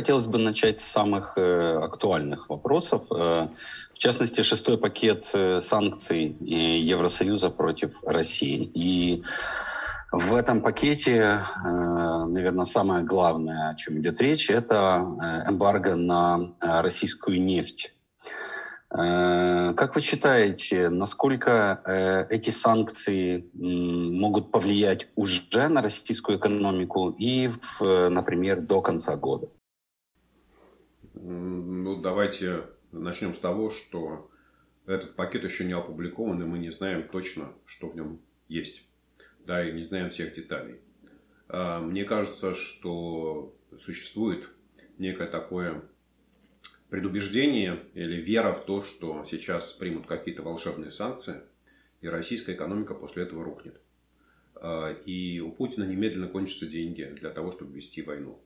хотелось бы начать с самых э, актуальных вопросов. Э, в частности, шестой пакет э, санкций Евросоюза против России. И в этом пакете, э, наверное, самое главное, о чем идет речь, это э, эмбарго на э, российскую нефть. Как вы считаете, насколько эти санкции могут повлиять уже на российскую экономику и, например, до конца года? Ну, давайте начнем с того, что этот пакет еще не опубликован, и мы не знаем точно, что в нем есть да, и не знаем всех деталей. А, мне кажется, что существует некое такое предубеждение или вера в то, что сейчас примут какие-то волшебные санкции, и российская экономика после этого рухнет. А, и у Путина немедленно кончатся деньги для того, чтобы вести войну.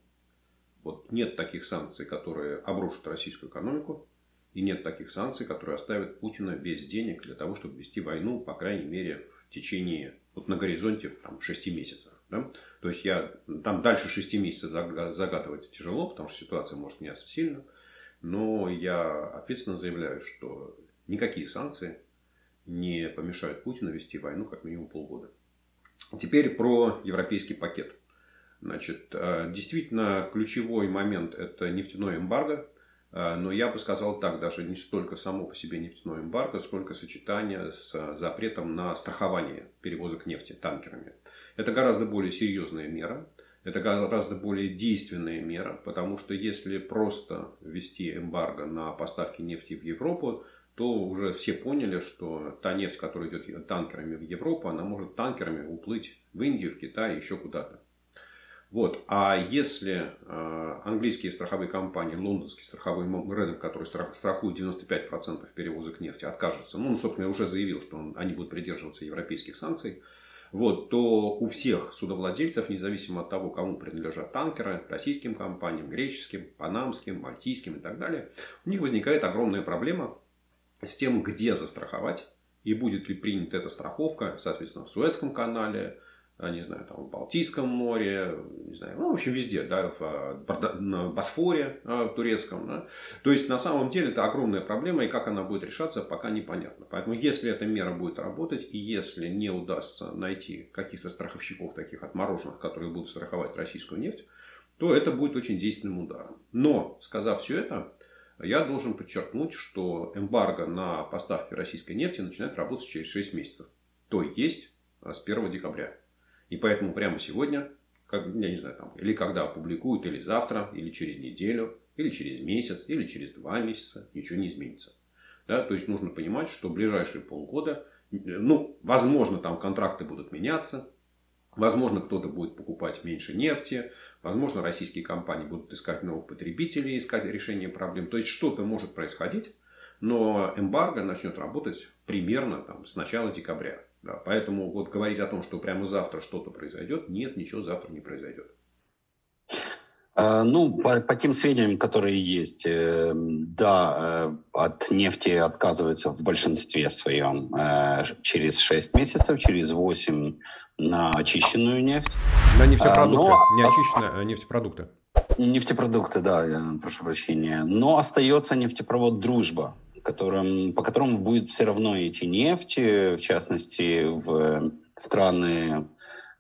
Вот нет таких санкций, которые обрушат российскую экономику, и нет таких санкций, которые оставят Путина без денег для того, чтобы вести войну, по крайней мере, в течение вот на горизонте там, 6 месяцев. Да? То есть я там дальше 6 месяцев загадывать тяжело, потому что ситуация может меняться сильно. Но я ответственно заявляю, что никакие санкции не помешают Путину вести войну как минимум полгода. Теперь про европейский пакет. Значит, э, действительно ключевой момент это нефтяное эмбарго. Э, но я бы сказал так, даже не столько само по себе нефтяное эмбарго, сколько сочетание с запретом на страхование перевозок нефти танкерами. Это гораздо более серьезная мера. Это гораздо более действенная мера, потому что если просто ввести эмбарго на поставки нефти в Европу, то уже все поняли, что та нефть, которая идет танкерами в Европу, она может танкерами уплыть в Индию, в Китай, еще куда-то. Вот. А если э, английские страховые компании, лондонский страховой рынок, который страхует 95% перевозок нефти, откажется, ну, он, собственно, уже заявил, что он, они будут придерживаться европейских санкций, вот, то у всех судовладельцев, независимо от того, кому принадлежат танкеры, российским компаниям, греческим, панамским, мальтийским и так далее, у них возникает огромная проблема с тем, где застраховать и будет ли принята эта страховка, соответственно, в Суэцком канале, не знаю, там в Балтийском море, не знаю, ну, в общем, везде, да, в, а, на Босфоре в турецком, да. То есть, на самом деле, это огромная проблема, и как она будет решаться, пока непонятно. Поэтому, если эта мера будет работать, и если не удастся найти каких-то страховщиков таких отмороженных, которые будут страховать российскую нефть, то это будет очень действенным ударом. Но, сказав все это, я должен подчеркнуть, что эмбарго на поставки российской нефти начинает работать через 6 месяцев. То есть, с 1 декабря. И поэтому прямо сегодня, как, я не знаю, там, или когда опубликуют, или завтра, или через неделю, или через месяц, или через два месяца, ничего не изменится. Да? То есть нужно понимать, что в ближайшие полгода, ну, возможно, там контракты будут меняться, Возможно, кто-то будет покупать меньше нефти. Возможно, российские компании будут искать новых потребителей, искать решение проблем. То есть, что-то может происходить, но эмбарго начнет работать примерно там, с начала декабря. Да, поэтому вот говорить о том, что прямо завтра что-то произойдет, нет, ничего завтра не произойдет. А, ну, по, по тем сведениям, которые есть, э, да, э, от нефти отказывается в большинстве своем э, через 6 месяцев, через 8 на очищенную нефть. На нефтепродукты, а, но... не очищенные, а нефтепродукты. Нефтепродукты, да, прошу прощения. Но остается нефтепровод «Дружба», которым, по которому будет все равно идти нефть, в частности, в страны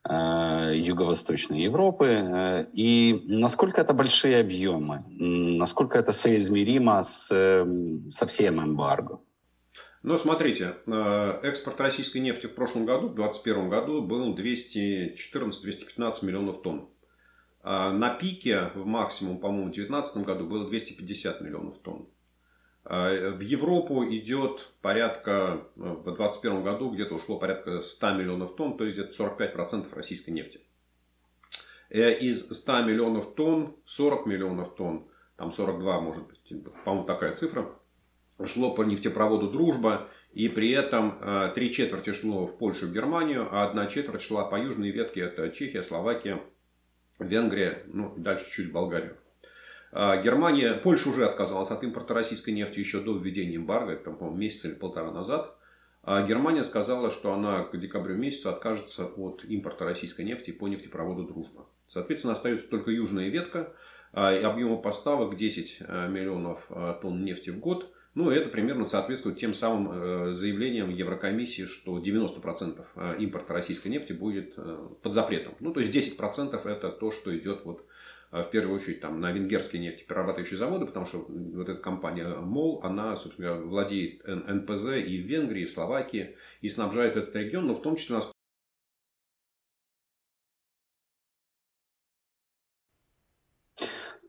э, Юго-Восточной Европы. Э, и насколько это большие объемы? Насколько это соизмеримо с, со всем эмбарго? Ну, смотрите, э, экспорт российской нефти в прошлом году, в 2021 году, был 214-215 миллионов тонн. На пике, в максимум, по-моему, в 2019 году было 250 миллионов тонн. А, в Европу идет порядка, э, в 2021 году где-то ушло порядка 100 миллионов тонн, то есть это 45% российской нефти. Э, из 100 миллионов тонн, 40 миллионов тонн, там 42 может быть, по-моему такая цифра, шло по нефтепроводу «Дружба», и при этом э, три четверти шло в Польшу и Германию, а одна четверть шла по южной ветке, это Чехия, Словакия, Венгрия, ну дальше чуть Болгария. А, Германия, Польша уже отказалась от импорта российской нефти еще до введения эмбарго, это, по-моему, месяц или полтора назад. А Германия сказала, что она к декабрю месяцу откажется от импорта российской нефти по нефтепроводу «Дружба». Соответственно, остается только южная ветка. объема поставок 10 миллионов тонн нефти в год. Ну, это примерно соответствует тем самым заявлениям Еврокомиссии, что 90% импорта российской нефти будет под запретом. Ну, то есть 10% это то, что идет вот а в первую очередь там, на венгерские нефтеперерабатывающие заводы, потому что вот эта компания МОЛ, она, собственно, владеет НПЗ и в Венгрии, и в Словакии, и снабжает этот регион, но в том числе у нас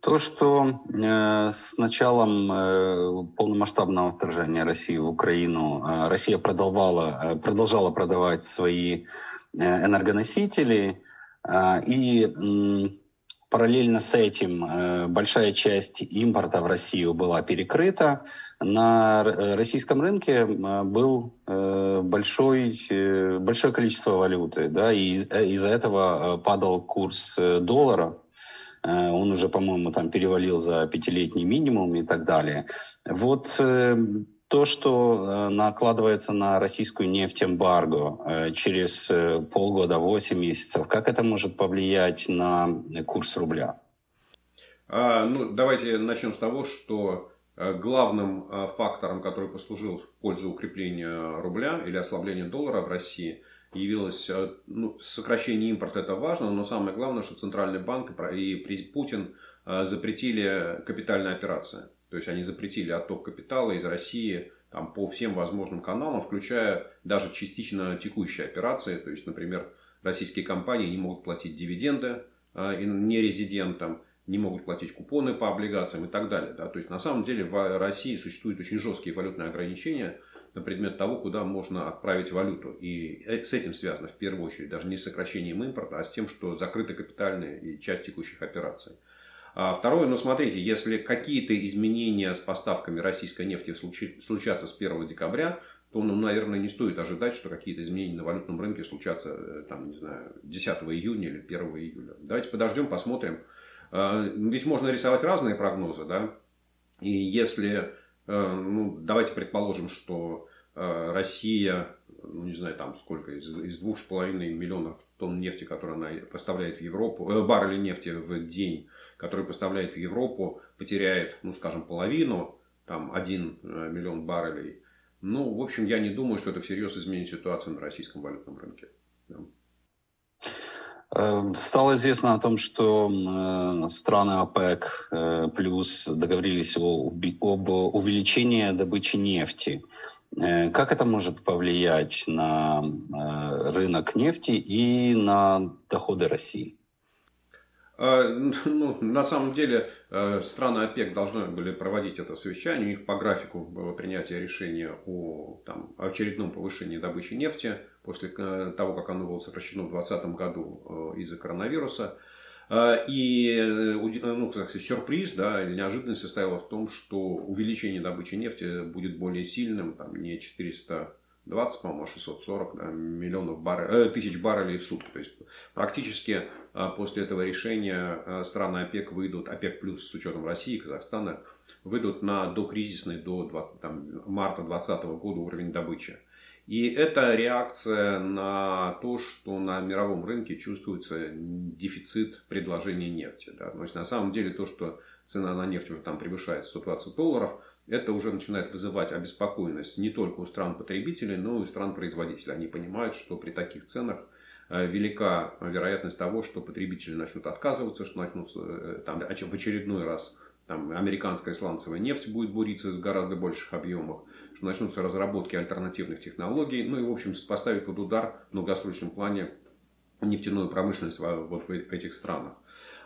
То, что э, с началом э, полномасштабного вторжения России в Украину э, Россия продолжала, э, продолжала продавать свои э, энергоносители, э, и Параллельно с этим э, большая часть импорта в Россию была перекрыта. На российском рынке э, был э, большой, большое количество валюты, да, и из-за этого падал курс доллара. Он уже, по-моему, там перевалил за пятилетний минимум и так далее. Вот то, что э, накладывается на российскую нефть эмбарго э, через э, полгода, 8 месяцев, как это может повлиять на курс рубля? А, ну, давайте начнем с того, что главным фактором, который послужил в пользу укрепления рубля или ослабления доллара в России, явилось ну, сокращение импорта. Это важно, но самое главное, что Центральный банк и Путин запретили капитальные операции. То есть они запретили отток капитала из России там, по всем возможным каналам, включая даже частично текущие операции. То есть, например, российские компании не могут платить дивиденды э, нерезидентам, не могут платить купоны по облигациям и так далее. Да? То есть, на самом деле, в России существуют очень жесткие валютные ограничения на предмет того, куда можно отправить валюту. И с этим связано, в первую очередь, даже не с сокращением импорта, а с тем, что закрыты капитальные и часть текущих операций. А второе, ну смотрите, если какие-то изменения с поставками российской нефти случатся с 1 декабря, то, ну, наверное, не стоит ожидать, что какие-то изменения на валютном рынке случатся, э, там, не знаю, 10 июня или 1 июля. Давайте подождем, посмотрим. А, ведь можно рисовать разные прогнозы, да. И если, э, ну, давайте предположим, что э, Россия, ну, не знаю, там сколько, из, из 2,5 миллионов тонн нефти, которые она поставляет в Европу, э, баррели нефти в день, который поставляет в Европу, потеряет, ну, скажем, половину, там, 1 э, миллион баррелей. Ну, в общем, я не думаю, что это всерьез изменит ситуацию на российском валютном рынке. Да. Э, стало известно о том, что э, страны ОПЕК плюс договорились об увеличении добычи нефти. Как это может повлиять на рынок нефти и на доходы России? А, ну, на самом деле э, страны ОПЕК должны были проводить это совещание. У них по графику было принятие решения о там, очередном повышении добычи нефти после э, того, как оно было сокращено в 2020 году э, из-за коронавируса. И ну, кстати, сюрприз да, или неожиданность состояла в том, что увеличение добычи нефти будет более сильным, там, не 420, по-моему, а 640 да, миллионов барр... э, тысяч баррелей в сутки. То есть практически а после этого решения а, страны ОПЕК выйдут, ОПЕК плюс с учетом России и Казахстана, выйдут на докризисный до там, марта 2020 года уровень добычи. И это реакция на то, что на мировом рынке чувствуется дефицит предложения нефти. Да. То есть на самом деле то, что цена на нефть уже там превышает 120 долларов, это уже начинает вызывать обеспокоенность не только у стран-потребителей, но и у стран-производителей. Они понимают, что при таких ценах велика вероятность того, что потребители начнут отказываться, что начнут э, там, в очередной раз там, американская сланцевая нефть будет буриться в гораздо больших объемах, что начнутся разработки альтернативных технологий, ну и, в общем, поставить под удар в долгосрочном плане нефтяную промышленность вот в этих странах.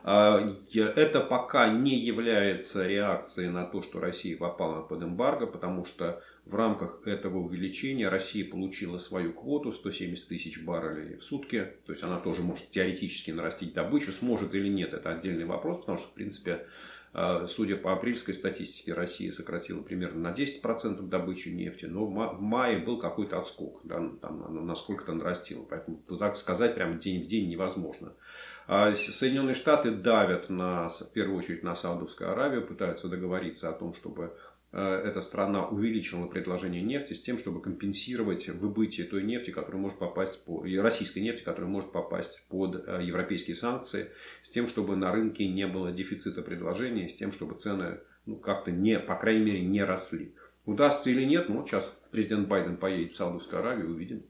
А, это пока не является реакцией на то, что Россия попала под эмбарго, потому что в рамках этого увеличения Россия получила свою квоту 170 тысяч баррелей в сутки. То есть она тоже может теоретически нарастить добычу. Сможет или нет, это отдельный вопрос, потому что, в принципе, судя по апрельской статистике, Россия сократила примерно на 10% добычи нефти, но в мае был какой-то отскок, да, там, насколько-то нарастило. Поэтому так сказать прям день в день невозможно. А Соединенные Штаты давят на, в первую очередь на Саудовскую Аравию, пытаются договориться о том, чтобы эта страна увеличила предложение нефти с тем, чтобы компенсировать выбытие той нефти, которая может попасть по, российской нефти, которая может попасть под европейские санкции, с тем, чтобы на рынке не было дефицита предложения, с тем, чтобы цены ну, как-то не, по крайней мере, не росли. Удастся или нет, ну, сейчас президент Байден поедет в Саудовскую Аравию, увидим.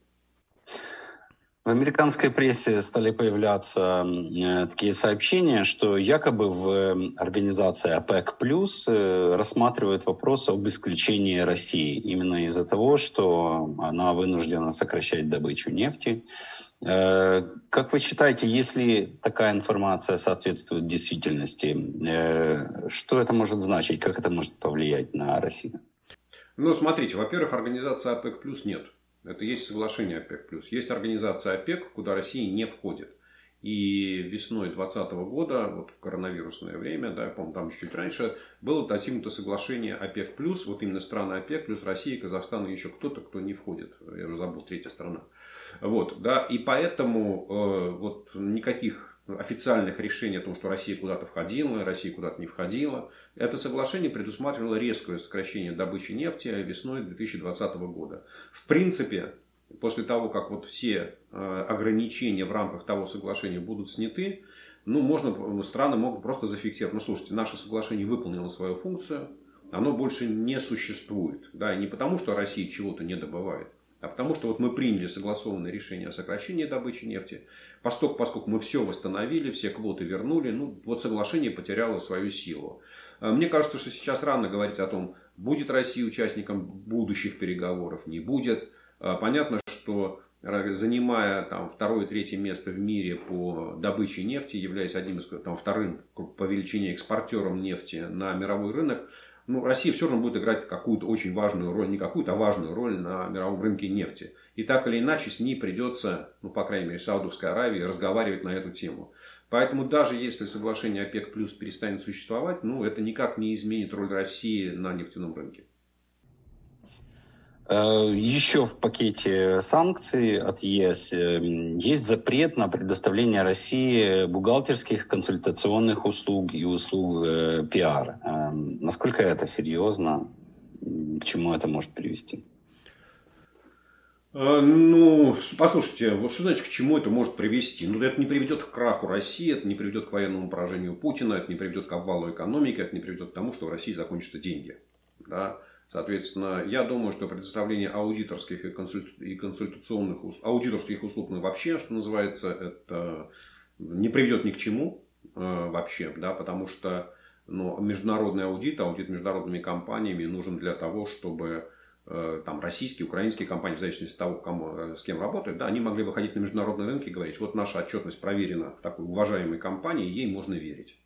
В американской прессе стали появляться э, такие сообщения, что якобы в э, организации ОПЕК э, рассматривают вопрос об исключении России именно из-за того, что она вынуждена сокращать добычу нефти. Как вы считаете, если такая информация соответствует действительности, что это может значить, как это может повлиять на Россию? Ну, смотрите, во-первых, организации ОПЕК нет. Это есть соглашение ОПЕК+. Есть организация ОПЕК, куда Россия не входит. И весной 2020 года, вот коронавирусное время, да, я помню, там чуть-чуть раньше, было достигнуто соглашение ОПЕК+, вот именно страны ОПЕК, плюс Россия, Казахстан и еще кто-то, кто не входит. Я уже забыл, третья страна. Вот, да, и поэтому э, вот никаких официальных решений о том, что Россия куда-то входила, Россия куда-то не входила. Это соглашение предусматривало резкое сокращение добычи нефти весной 2020 года. В принципе, после того, как вот все э, ограничения в рамках того соглашения будут сняты, ну, можно, страны могут просто зафиксировать, ну, слушайте, наше соглашение выполнило свою функцию, оно больше не существует. Да, и не потому, что Россия чего-то не добывает, а потому что вот мы приняли согласованное решение о сокращении добычи нефти. Поскольку, поскольку мы все восстановили, все квоты вернули, ну вот соглашение потеряло свою силу. А, мне кажется, что сейчас рано говорить о том, будет Россия участником будущих переговоров, не будет. А, понятно, что занимая там, второе, третье место в мире по добыче нефти, являясь одним из там, вторым по величине экспортером нефти на мировой рынок, ну, Россия все равно будет играть какую-то очень важную роль, не какую-то, а важную роль на мировом рынке нефти. И так или иначе с ней придется, ну, по крайней мере, Саудовской Аравии разговаривать на эту тему. Поэтому даже если соглашение ОПЕК плюс перестанет существовать, ну, это никак не изменит роль России на нефтяном рынке. Э, Еще в пакете санкций от ЕС э, есть запрет на предоставление России бухгалтерских консультационных услуг и услуг э, пиар. Насколько это серьезно? К чему это может привести? Ну, послушайте, вот что значит, к чему это может привести? Ну, это не приведет к краху России, это не приведет к военному поражению Путина, это не приведет к обвалу экономики, это не приведет к тому, что в России закончатся деньги. Да? Соответственно, я думаю, что предоставление аудиторских и, консульт... и консультационных аудиторских услуг ну, вообще, что называется, это не приведет ни к чему э, вообще, да, потому что ну, международный аудит, аудит международными компаниями нужен для того, чтобы э, там российские, украинские компании, в зависимости от того, кому, э, с кем работают, да, они могли выходить на международный рынок и говорить, вот наша отчетность проверена в такой уважаемой компании, ей можно верить.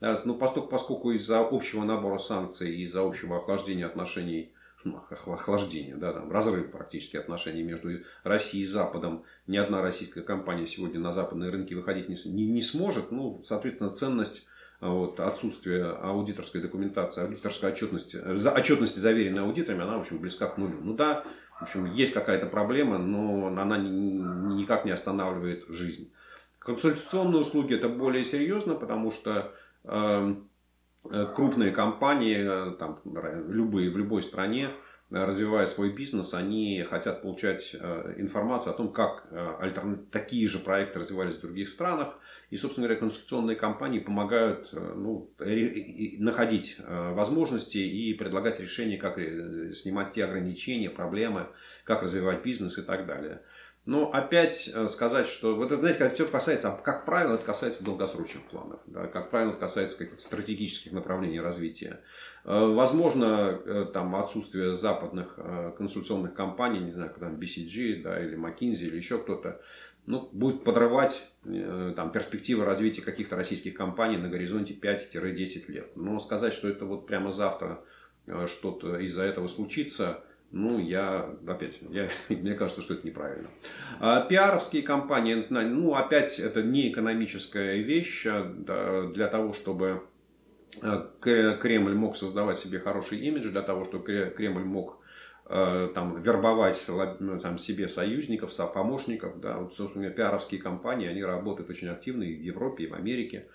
Ну, поскольку, поскольку из-за общего набора санкций, из-за общего охлаждения отношений, ну, охлаждения, да, там, разрыв практически отношений между Россией и Западом, ни одна российская компания сегодня на западные рынки выходить не, не, не сможет, ну, соответственно, ценность а, вот, отсутствие аудиторской документации, аудиторской отчетности, за, отчетности, заверенной аудиторами, она, в общем, близка к нулю. Ну да, в общем, есть какая-то проблема, но она никак не останавливает жизнь. Консультационные услуги это более серьезно, потому что э, крупные компании, э, там, любые в любой стране, э, развивая свой бизнес, они хотят получать информацию о том, как такие же проекты развивались в других странах. И, собственно говоря, консультационные компании помогают ну, находить возможности и предлагать решения, как снимать те ограничения, проблемы, как развивать бизнес и так далее. Но опять э, сказать, что вот это, знаете, когда все касается, а как правило, это касается долгосрочных планов, да, как правило, это касается каких-то стратегических направлений развития. Э, возможно, э, там отсутствие западных консультационных компаний, не знаю, там BCG, да, или McKinsey, или еще кто-то, ну, будет подрывать там, перспективы развития каких-то российских компаний на горизонте 5-10 лет. Но сказать, что это вот прямо завтра что-то из-за этого случится – ну, я, опять, я, мне кажется, что это неправильно. А, пиаровские компании, ну, опять, это не экономическая вещь а, для того, чтобы а, Кремль мог создавать себе хороший имидж, для того, чтобы Кремль мог там, вербовать ну, там, себе союзников, помощников. Да. Вот, собственно, пиаровские компании, они работают очень активно и в Европе, и в Америке.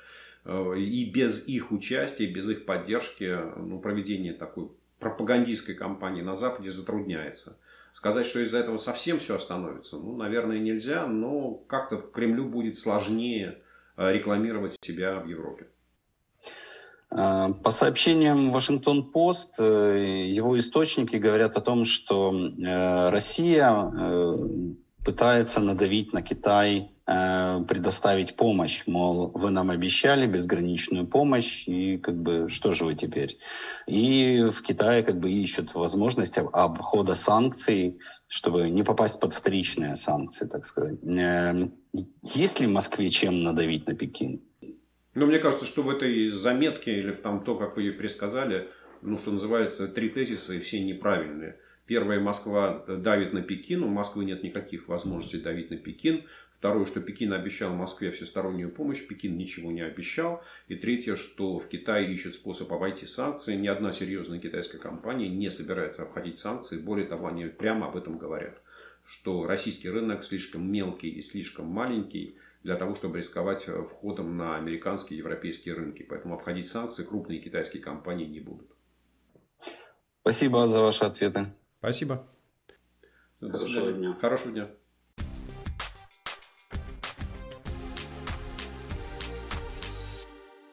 И без их участия, без их поддержки, ну, проведение такой пропагандистской кампании на Западе затрудняется. Сказать, что из-за этого совсем все остановится, ну, наверное, нельзя, но как-то Кремлю будет сложнее э, рекламировать себя в Европе. Э, по сообщениям Вашингтон-Пост, э, его источники говорят о том, что Россия пытается надавить на Китай Э, предоставить помощь, мол, вы нам обещали безграничную помощь, и как бы что же вы теперь? И в Китае как бы ищут возможность обхода санкций, чтобы не попасть под вторичные санкции, так сказать. Эм, есть ли в Москве чем надавить на Пекин? Ну, мне кажется, что в этой заметке или там то, как вы ее пересказали, ну, что называется, три тезиса, и все неправильные. Первое, Москва давит на Пекин, у Москвы нет никаких возможностей давить на Пекин. Второе, что Пекин обещал Москве всестороннюю помощь, Пекин ничего не обещал. И третье, что в Китае ищет способ обойти санкции. Ни одна серьезная китайская компания не собирается обходить санкции. Более того, они прямо об этом говорят. Что российский рынок слишком мелкий и слишком маленький для того, чтобы рисковать входом на американские и европейские рынки. Поэтому обходить санкции крупные китайские компании не будут. Спасибо за ваши ответы. Спасибо. Хорошего дня. Хорошего дня.